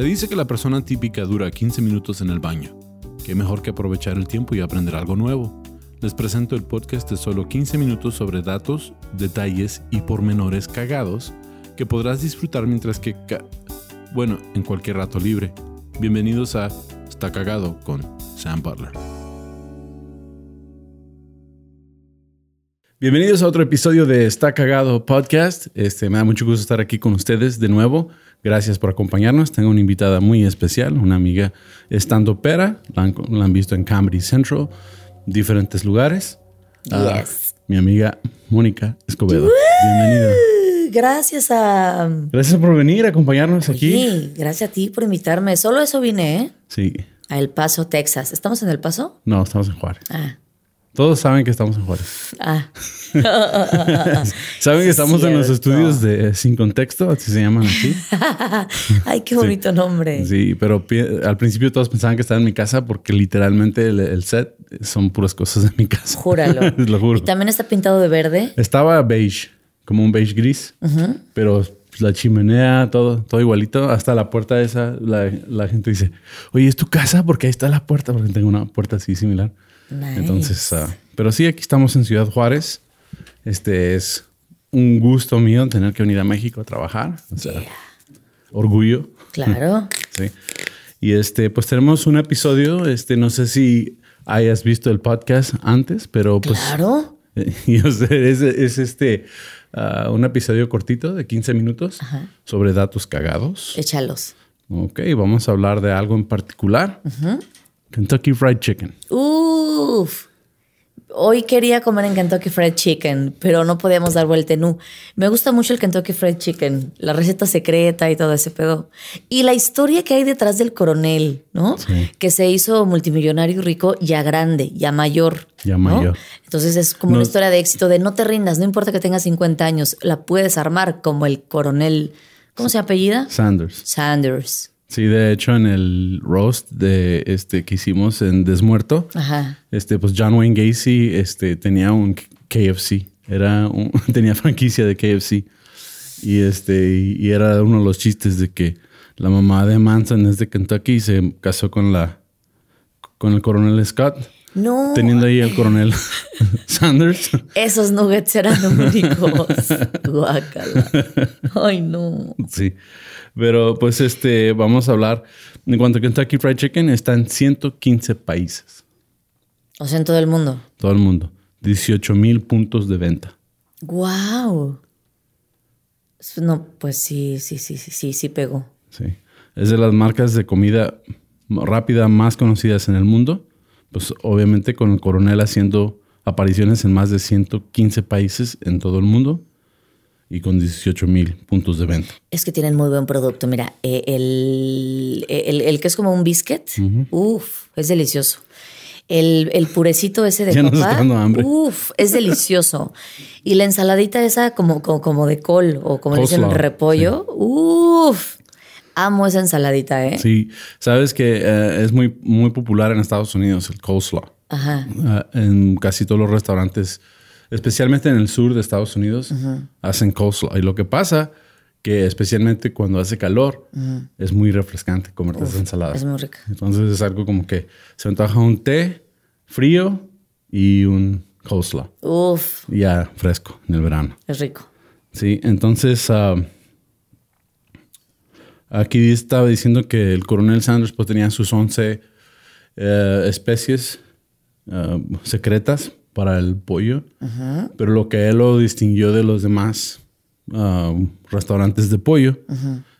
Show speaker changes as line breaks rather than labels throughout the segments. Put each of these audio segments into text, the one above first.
Se dice que la persona típica dura 15 minutos en el baño. Qué mejor que aprovechar el tiempo y aprender algo nuevo. Les presento el podcast de solo 15 minutos sobre datos, detalles y pormenores cagados que podrás disfrutar mientras que... ca- bueno, en cualquier rato libre. Bienvenidos a Está Cagado con Sam Butler. Bienvenidos a otro episodio de Está Cagado Podcast. Este, me da mucho gusto estar aquí con ustedes de nuevo. Gracias por acompañarnos. Tengo una invitada muy especial, una amiga estando pera. La han, la han visto en Camry Central, diferentes lugares. Ah,
Yes.
mi amiga Mónica Escobedo. Bienvenida.
Gracias a.
Gracias por venir a acompañarnos aquí.
Oye, gracias a ti por invitarme. Solo eso vine, ¿eh?
Sí.
A El Paso, Texas. ¿Estamos en El Paso?
No, estamos en Juárez.
Ah.
Todos saben que estamos en Juárez.
Ah.
Saben que estamos en los estudios de Sin Contexto, así se llaman aquí.
Ay, qué bonito nombre.
Sí, pero al principio todos pensaban que estaba en mi casa porque literalmente el, el set son puras cosas de mi casa.
Júralo.
Lo juro.
Y también está pintado de verde.
Estaba beige, como un beige gris, pero la chimenea, todo, todo igualito. Hasta la puerta esa, la, la gente dice, oye, ¿es tu casa? Porque ahí está la puerta, porque tengo una puerta así similar.
Nice.
Entonces, ah, pero sí, aquí estamos en Ciudad Juárez. Este es un gusto mío tener que venir a México a trabajar. O sea, orgullo.
Claro.
Sí. Y este, pues tenemos un episodio. Este, no sé si hayas visto el podcast antes, pero pues.
Claro.
Yo sé, es, es este ah, un episodio cortito de 15 minutos sobre datos cagados.
Échalos.
Ok, vamos a hablar de algo en particular. Kentucky Fried Chicken.
Uf. Hoy quería comer en Kentucky Fried Chicken, pero no podíamos dar vuelta en U. Me gusta mucho el Kentucky Fried Chicken, la receta secreta y todo ese pedo. Y la historia que hay detrás del coronel, ¿no? Que se hizo multimillonario y rico ya grande, ya mayor.
Ya
¿no?
mayor.
Entonces es como
No-
una historia de éxito de no te rindas, no importa que tengas 50 años, la puedes armar como el coronel. ¿Cómo se apellida?
Sanders.
Sanders.
Sí, de hecho, en el roast de este que hicimos en Desmuerto,
Ajá.
este, pues John Wayne Gacy este, tenía un KFC. Era un- tenía franquicia de KFC. Y este, y, era uno de los chistes de que la mamá de Manson es de Kentucky y se casó con la con el coronel Scott,
No.
teniendo ahí el coronel Sanders.
Esos nuggets eran únicos. Guácala. Ay, no.
Sí. Pero pues este, vamos a hablar. En cuanto a Kentucky Fried Chicken, está en 115 países.
O sea, en todo el mundo.
Todo el mundo. 18 mil puntos de venta.
Wow. No, pues sí, sí, sí, sí, sí, sí pegó.
Sí. Es de las marcas de comida rápida más conocidas en el mundo. Pues obviamente con el coronel haciendo apariciones en más de 115 países en todo el mundo y con 18 mil puntos de venta.
Es que tienen muy buen producto. Mira, eh, el, el, el que es como un biscuit, uf, es delicioso. El, el purecito ese de
Ya nos
papa,
está dando hambre.
uf, es delicioso. Y la ensaladita esa como, como, como de col o como le dicen
Coleslaw,
repollo, uf, amo esa ensaladita, ¿eh?
Sí, sabes que eh, es muy, muy popular en Estados Unidos el coleslaw.
Ajá.
Ah, en casi todos los restaurantes, especialmente en el sur de Estados Unidos, hacen coleslaw. Y lo que pasa que especialmente cuando hace calor, es muy refrescante comerte esa ensalada.
Es muy rica.
Entonces es algo como que se antoja un té frío y un coleslaw.
Uf,
Ya fresco en el verano.
es rico.
Sí, entonces ah, aquí estaba diciendo que el coronel Sanders pues, tenía sus 11 eh, especies ah, secretas para el pollo, pero lo que él lo distinguió de los demás ah, restaurantes de pollo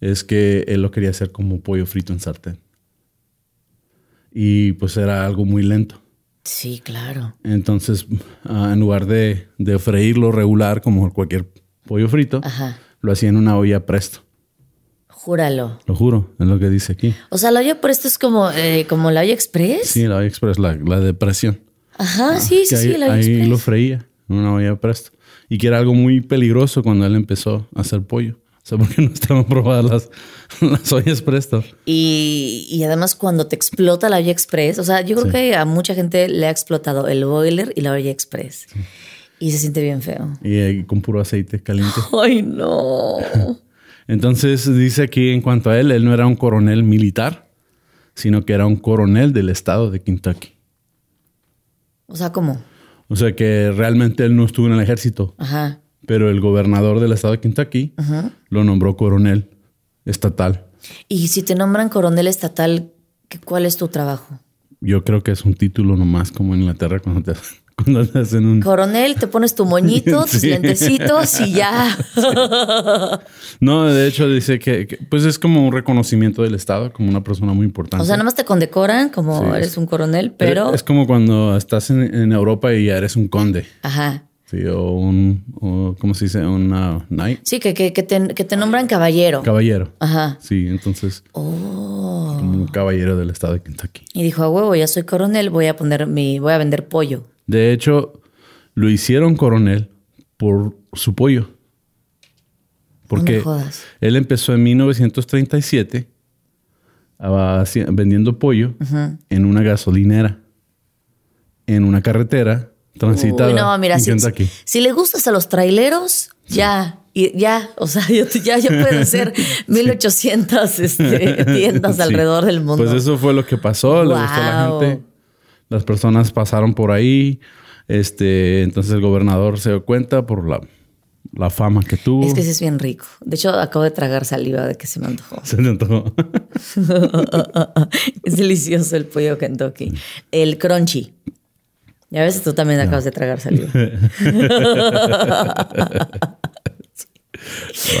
es que él lo quería hacer como pollo frito en sartén. Y pues era algo muy lento.
Sí, claro.
Entonces, ah, en lugar de, de freírlo regular como cualquier pollo frito,
Ajá.
lo hacía en una olla presto.
Júralo.
Lo juro, es lo que dice aquí.
O sea, la olla por esto es como, eh, como la olla express.
Sí, la olla express, la, la de
Ajá, sí, sí, sí,
ahí,
la olla
ahí lo freía en una olla presto. Y que era algo muy peligroso cuando él empezó a hacer pollo. O sea, porque no estaban probadas las, las ollas presto.
Y, y además cuando te explota la olla express, o sea, yo creo
Sí.
que a mucha gente le ha explotado el boiler y la olla express. Y se siente bien feo.
Y, eh, con puro aceite caliente.
Ay, no.
Entonces dice aquí en cuanto a él, él no era un coronel militar, sino que era un coronel del estado de Kentucky.
O sea, ¿cómo?
O sea que realmente él no estuvo en el ejército,
Ajá.
pero el gobernador del estado de Kentucky lo nombró coronel estatal.
Y si te nombran coronel estatal, ¿qué- ¿cuál es tu trabajo?
Yo creo que es un título nomás como en Inglaterra cuando te, cuando hacen un...
Coronel, te pones tu moñito, tus lentecitos y ya.
No, de hecho dice que, que, pues es como un reconocimiento del estado, como una persona muy importante.
O sea, nada más te condecoran como
Sí,
eres
es-
un coronel, pero...
Es como cuando estás en, en Europa y ya eres un conde.
Ajá.
Sí, o un, o, ¿cómo se dice? Una knight.
Sí, que, que, que te, que te nombran caballero.
Caballero.
Ajá.
Sí, entonces,
Oh.
como un caballero del estado de Kentucky.
Y dijo, a huevo, ya soy coronel, voy a poner mi, voy a vender pollo.
De hecho, lo hicieron coronel por su pollo. Porque
No me jodas.
él empezó en 1937 a- haci- vendiendo pollo en una gasolinera, en una carretera transitada
Uy, no, mira, si, si le gustas a los traileros, ya, y ya, o sea, ya, ya, ya pueden ser 1800 este, tiendas
Sí.
alrededor del mundo.
Pues eso fue lo que pasó, le gustó a la gente. Las personas pasaron por ahí. Este, entonces el gobernador se dio cuenta por la, la fama que tuvo.
Es que sí es bien rico. De hecho, acabo de tragar saliva de que se me antojó.
Se le antojó.
es delicioso el pollo Kentucky. El crunchy. Ya ves, tú también acabas de tragar saliva.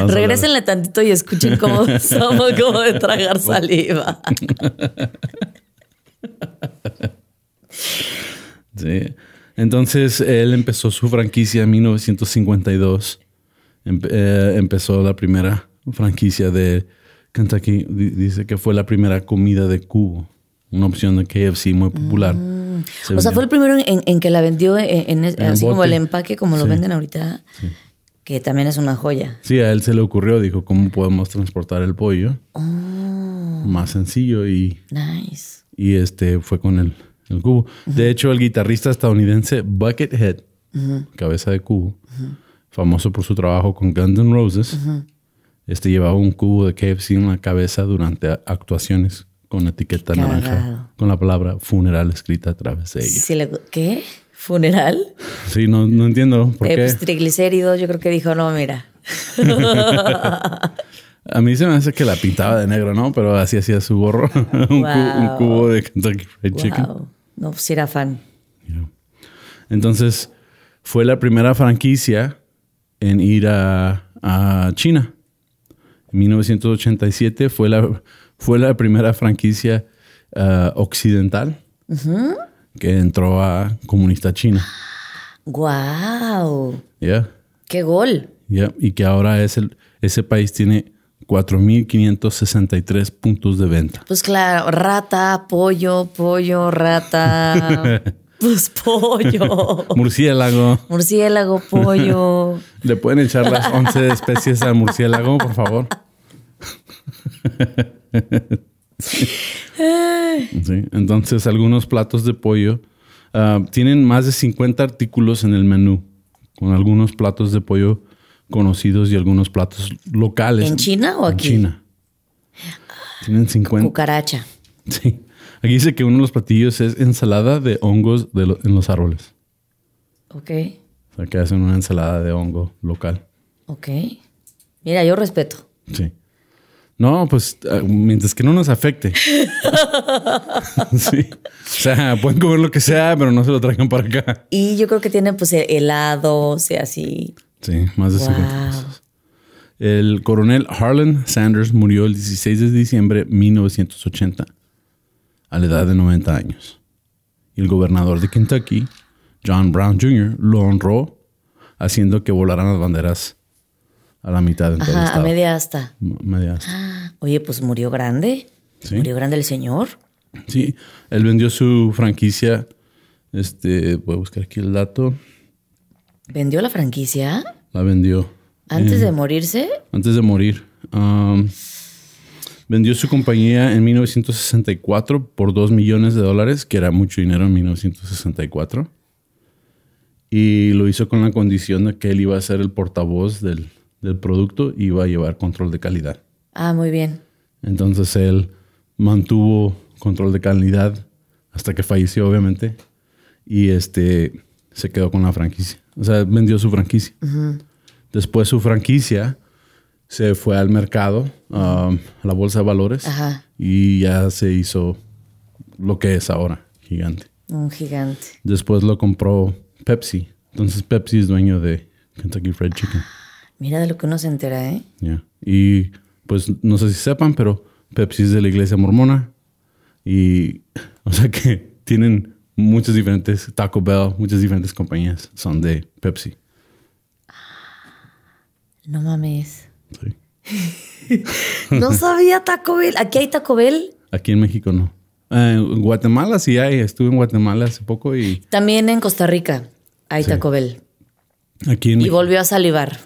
A.
Regrésenle tantito y escuchen cómo somos como de tragar saliva.
Sí. Entonces él empezó su franquicia en 1952. Empe- eh, empezó la primera franquicia de Kentucky. Di- Dice que fue la primera comida de cubo. Una opción de KFC muy popular. Se
Mm. O sea, fue el primero en, en que la vendió en, en-
En
así como el empaque, como lo venden ahorita, que también es una joya.
Sí, a él se le ocurrió, dijo, ¿cómo podemos transportar el pollo?
Oh.
Más sencillo y,
Nice.
y este fue con el, el cubo. De hecho, el guitarrista estadounidense Buckethead, cabeza de cubo, famoso por su trabajo con Guns N' Roses, este llevaba un cubo de KFC en la cabeza durante actuaciones con etiqueta
Cagado.
naranja, con la palabra funeral escrita a través de ella.
Sí le- ¿Qué? ¿Funeral?
Sí, no, no entiendo por
Eh,
qué.
pues triglicéridos, yo creo que dijo, no, mira.
A mí se me hace que la pintaba de negro, ¿no? Pero así hacía su gorro. un, cu- un
Wow.
cubo de Kentucky Fried Chicken.
No, pues era fan.
Yeah. Entonces, fue la primera franquicia en ir a, a China. En 1987 fue la, fue la primera franquicia ah, occidental que entró a comunista China.
Wow.
Yeah,
Qué gol.
yeah. Y que ahora es el, ese país tiene 4.563 puntos de venta.
Pues claro, rata, pollo, pollo, rata. pues pollo.
Murciélago.
Murciélago, pollo.
¿Le pueden echar las 11 especies al murciélago, por favor? Sí, Entonces, algunos platos de pollo ah, tienen más de 50 artículos en el menú, con algunos platos de pollo conocidos y algunos platos locales.
¿En China o
En
aquí?
China. Tienen 50.
Cucaracha.
Sí. Aquí dice que uno de los platillos es ensalada de hongos de lo- en los árboles.
Ok.
O sea, que hacen una ensalada de hongo local.
Ok. Mira, yo respeto.
Sí. No, pues ah, mientras que no nos afecte. sí. O sea, pueden comer lo que sea, pero no se lo traigan para acá.
Y yo creo que tiene pues helado, o sea, así.
Sí, más de 50
Wow.
pesos. El coronel Harlan Sanders murió el 16 de diciembre de 1980 a la edad de 90 años. Y el gobernador de Kentucky, John Brown Jr., lo honró haciendo que volaran las banderas a la mitad en todo el
Ajá, a media asta.
Media asta.
Oye, pues murió grande.
Sí.
Murió grande el señor.
Sí, él vendió su franquicia. Este, voy a buscar aquí el dato.
¿Vendió la franquicia
La vendió
antes de morirse?
antes de morir. Um, vendió su compañía en 1964 por 2 millones de dólares, que era mucho dinero en 1964. Y lo hizo con la condición de que él iba a ser el portavoz del, del producto iba a llevar control de calidad.
Ah, muy bien.
Entonces él mantuvo control de calidad hasta que falleció, obviamente, y este se quedó con la franquicia. O sea, vendió su franquicia. Después su franquicia se fue al mercado, um, a la bolsa de valores,
Ajá.
y ya se hizo lo que es ahora, gigante.
Un gigante.
Después lo compró Pepsi. Entonces Pepsi es dueño de Kentucky Fried Chicken.
Mira de lo que uno se entera, ¿eh?
Ya. Y pues no sé si sepan, pero Pepsi es de la iglesia mormona. Y o sea que tienen muchas diferentes, Taco Bell, muchas diferentes compañías son de Pepsi.
No mames.
Sí.
No sabía Taco Bell. ¿Aquí hay Taco Bell?
Aquí en México no. Eh, en Guatemala sí hay. Estuve en Guatemala hace poco y
También en Costa Rica hay
Sí.
Taco Bell.
aquí en
Y
México.
volvió a salivar.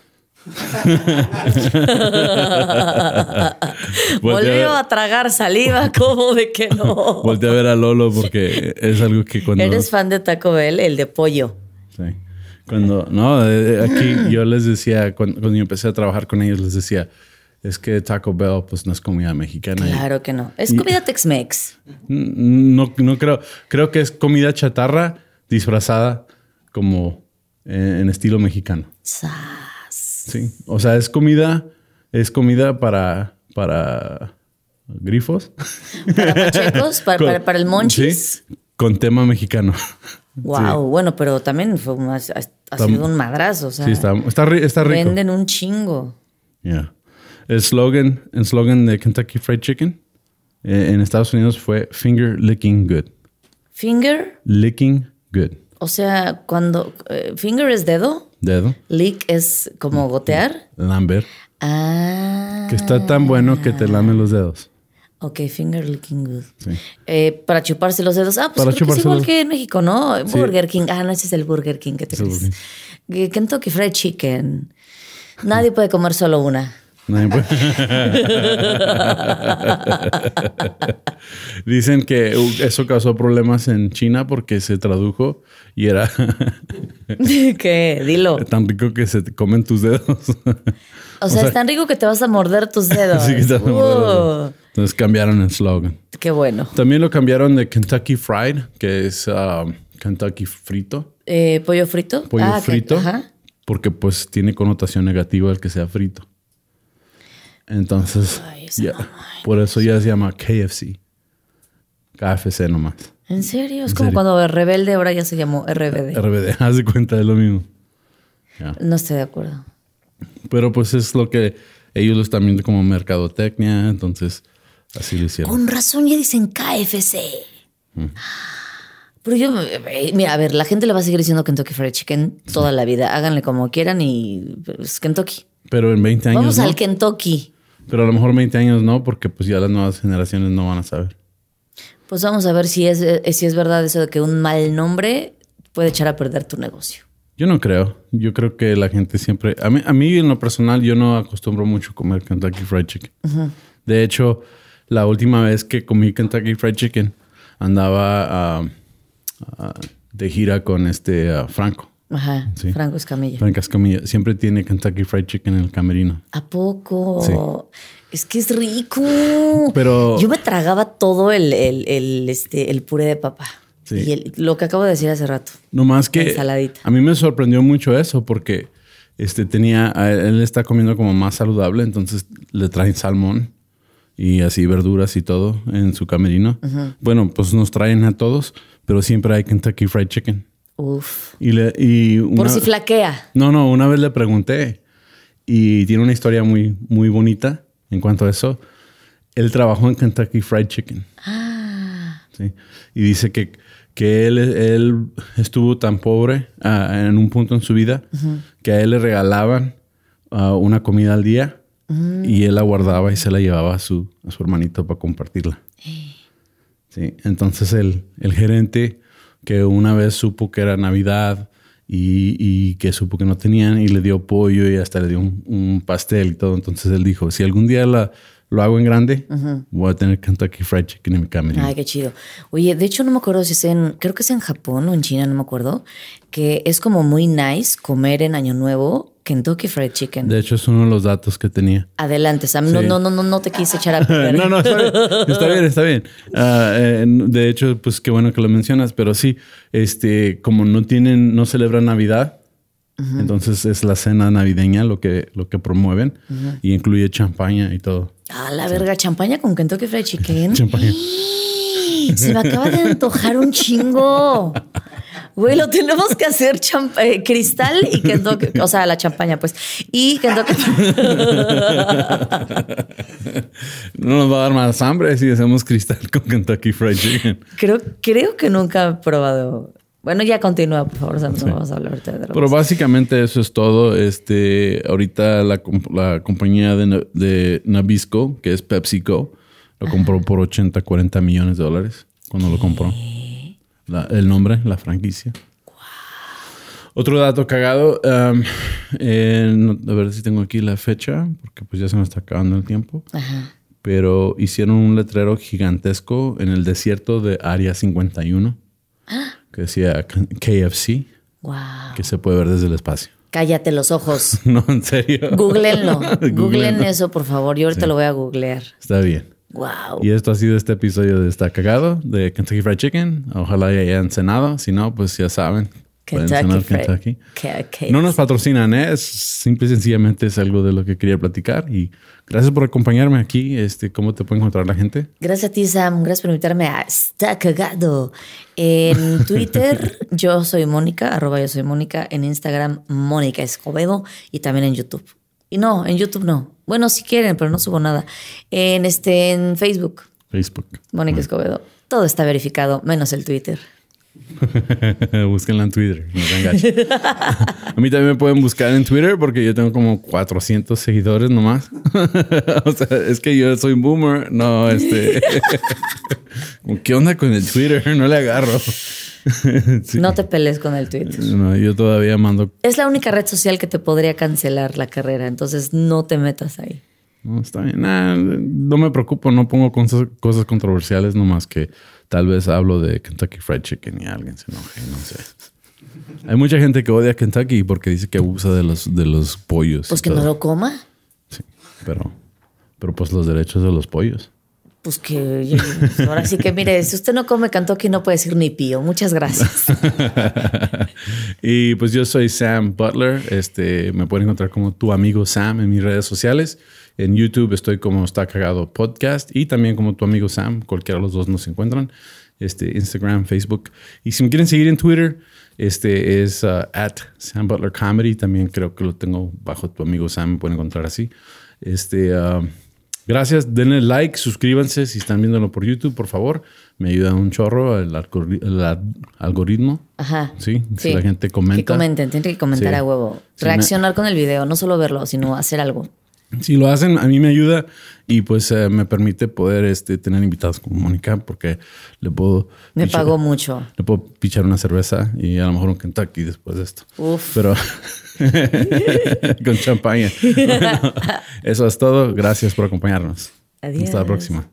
Volvió a tragar saliva, como de que no.
Volteé a ver a Lolo porque es algo que cuando...
¿Eres fan de Taco Bell? El de pollo.
Sí. Cuando, no, eh, aquí yo les decía, cuando, cuando yo empecé a trabajar con ellos, les decía, es que Taco Bell pues no es comida mexicana. Y-
Claro que no. Es comida Tex-Mex.
No, no creo, creo que es comida chatarra disfrazada como eh, en estilo mexicano.
Sas.
Sí. O sea, es comida, es comida para, para grifos.
Para pachecos, para,
Con-
para- para el monchis.
Sí, con tema mexicano.
Wow, bueno, pero también fue un- ha, ha sido un madrazo. O sea,
Sí, está, está, ri- está rico.
venden un chingo.
Yeah. El slogan, el slogan de Kentucky Fried Chicken eh, en Estados Unidos fue Finger Licking Good.
Finger,
Licking Good.
o sea, cuando. eh, finger es dedo,
Dedo.
lick es como gotear.
Lambert.
Ah.
Que está tan bueno que te lame los dedos.
Ok, finger licking good.
Sí.
Eh, para chuparse los dedos. Ah, pues
Para
creo que es igual que en México, ¿no? Burger King. Ah, no, ese es el Burger King que te crees. Kentucky Fried Chicken. Nadie puede comer solo una.
Dicen que uh, eso causó problemas en China porque se tradujo y era
¿Qué? Dilo.
tan rico que se te comen tus dedos.
O sea, es tan rico que te vas a morder tus dedos.
Así que te van a morder.
Uh,
Entonces cambiaron el slogan.
qué bueno.
También lo cambiaron de Kentucky Fried, que es um, Kentucky frito,
Eh, ¿Pollo frito?
pollo
Ah, que-
frito,
ajá.
porque pues tiene connotación negativa el que sea frito. Entonces,
Ay,
por eso ya se llama KFC. KFC nomás.
¿En serio? Es
¿En
como
serio?
cuando Rebelde ahora ya se llamó RBD.
RBD, haz de cuenta de lo mismo.
No estoy de acuerdo.
Pero pues es lo que ellos lo están viendo como mercadotecnia, entonces así lo hicieron.
Con razón ya dicen KFC.
Mm.
Pero yo, eh, mira, a ver, la gente le va a seguir diciendo Kentucky Fried Chicken toda la vida. Háganle como quieran y es Kentucky.
Pero en 20 años
Vamos
no.
al Kentucky.
Pero a lo mejor 20 años no, porque pues ya las nuevas generaciones no van a saber.
Pues vamos a ver si es, eh, si es verdad eso de que un mal nombre puede echar a perder tu negocio.
Yo no creo. Yo creo que la gente siempre... A mí, a mí en lo personal yo no acostumbro mucho comer Kentucky Fried Chicken. De hecho, la última vez que comí Kentucky Fried Chicken andaba ah, ah, de gira con este ah, Franco.
Ajá,
Sí.
Franco Escamilla.
Franco Escamilla. Siempre tiene Kentucky Fried Chicken en el camerino.
¿A poco?
Sí.
Es que es rico.
Pero-
Yo me tragaba todo el, el, el, este, el puré de papa.
Sí.
Y el- lo que acabo de decir hace rato.
No más que
Ensaladita.
a mí me sorprendió mucho eso porque este tenía él está comiendo como más saludable, entonces le traen salmón y así verduras y todo en su camerino. Bueno, pues nos traen a todos, pero siempre hay Kentucky Fried Chicken.
Uf.
Y le y
Por si flaquea.
No, no, una vez le pregunté y tiene una historia muy muy bonita en cuanto a eso. Él trabajó en Kentucky Fried Chicken.
Ah.
Sí. Y dice que, que él, él estuvo tan pobre ah, en un punto en su vida que a él le regalaban ah, una comida al día y él la guardaba y se la llevaba a su, a su hermanito para compartirla. Sí. Entonces el, el gerente que una vez supo que era Navidad y, y que supo que no tenían y le dio pollo y hasta le dio un, un pastel y todo. Entonces él dijo, si algún día la, lo hago en grande, voy a tener Kentucky Fried Chicken en mi camerino.
Ay, qué chido. Oye, de hecho no me acuerdo si es en, creo que es en Japón o en China, no me acuerdo, que es como muy nice comer en Año Nuevo Kentucky Fried Chicken.
De hecho, es uno de los datos que tenía.
Adelante, Sam. No,
Sí.
no, no, no, no te quise echar a perder.
no, no, está bien, está bien. Está bien. Eh, de hecho, pues qué bueno que lo mencionas, pero sí, este, como no tienen, no celebran Navidad, entonces es la cena navideña lo que, lo que promueven y incluye champaña y todo.
Ah, la verga, champaña con Kentucky Fried Chicken.
Champaña.
Se me acaba de antojar un chingo. Güey, lo tenemos que hacer eh, cristal y Kentucky, o sea, la champaña, pues. Y Kentucky.
No nos va a dar más hambre si hacemos cristal con Kentucky Fried Chicken.
Creo, creo que nunca he probado. Bueno, ya continúa, por favor, Sam, no vamos a hablar de.
Pero básicamente eso es todo. Este, ahorita la, la compañía de, de Nabisco, que es PepsiCo, lo compró por 80, 40 millones de dólares cuando lo compró. La- el nombre, la franquicia. Otro dato cagado. um, eh, no- a ver si tengo aquí la fecha, porque pues ya se me está acabando el tiempo.
Ajá.
Pero hicieron un letrero gigantesco en el desierto de Área 51 que decía KFC,
Wow.
que se puede ver desde el espacio.
Cállate los ojos.
No, en serio.
Googleenlo. Googleen eso, por favor. Yo ahorita lo voy a googlear.
Está bien.
Wow.
Y esto ha sido este episodio de Está Cagado de Kentucky Fried Chicken. Ojalá ya hayan cenado. Si no, pues ya saben.
Kentucky Fried-
Kentucky. No nos patrocinan, ¿eh? Es simple y sencillamente es algo de lo que quería platicar. Y gracias por acompañarme aquí. Este, ¿Cómo te puede encontrar la gente?
Gracias a ti, Sam. Gracias por invitarme a Está Cagado. En Twitter, yo soy Mónica, arroba yo soy Mónica. En Instagram, Mónica Escobedo. Y también en YouTube. Y no, en YouTube no. Bueno, si quieren, pero no subo nada. En, este, en Facebook,
Facebook.
Mónica Escobedo. Todo está verificado, menos el Twitter.
Búsquenla en Twitter. No gachos. a mí también me pueden buscar en Twitter porque yo tengo como 400 seguidores nomás. o sea, es que yo soy un boomer. No, este... ¿Qué onda con el Twitter? No le agarro. Sí.
No te pelees con el Twitter.
No, yo todavía mando...
Es la única red social que te podría cancelar la carrera, entonces no te metas ahí.
No, está bien. Nah, no me preocupo. No pongo cosas, cosas controversiales nomás que tal vez hablo de Kentucky Fried Chicken y alguien se enoje. No sé. Hay mucha gente que odia Kentucky porque dice que abusa de los, de los pollos.
Pues que no
todo.
lo coma.
Sí, pero, pero pues los derechos de los pollos.
Pues que ahora sí que mire, si usted no come Kentucky no puede decir ni pío. Muchas gracias.
y pues yo soy Sam Butler. Este, me pueden encontrar como tu amigo Sam en mis redes sociales. En YouTube estoy como Está Cagado Podcast y también como tu amigo Sam. Cualquiera de los dos nos encuentran. Este, Instagram, Facebook. Y si me quieren seguir en Twitter, este es uh, at Sam Butler Comedy. También creo que lo tengo bajo tu amigo Sam. Me pueden encontrar así. Este, uh, gracias. Denle like, suscríbanse si están viéndolo por YouTube, por favor. Me ayuda un chorro el, algori- el al- algoritmo.
Ajá.
Sí, si la gente comenta.
Que comenten, tienen que comentar
Sí.
a huevo.
Sí,
Reaccionar con el video, no solo verlo, sino hacer algo.
Si lo hacen, a mí me ayuda y pues eh, me permite poder este, tener invitados como Mónica porque le puedo...
Me
pichar-
pagó mucho.
Le puedo pichar una cerveza y a lo mejor un Kentucky después de esto.
Uf.
Pero con champaña. Bueno, eso es todo. Gracias por acompañarnos.
Adiós.
Hasta la próxima.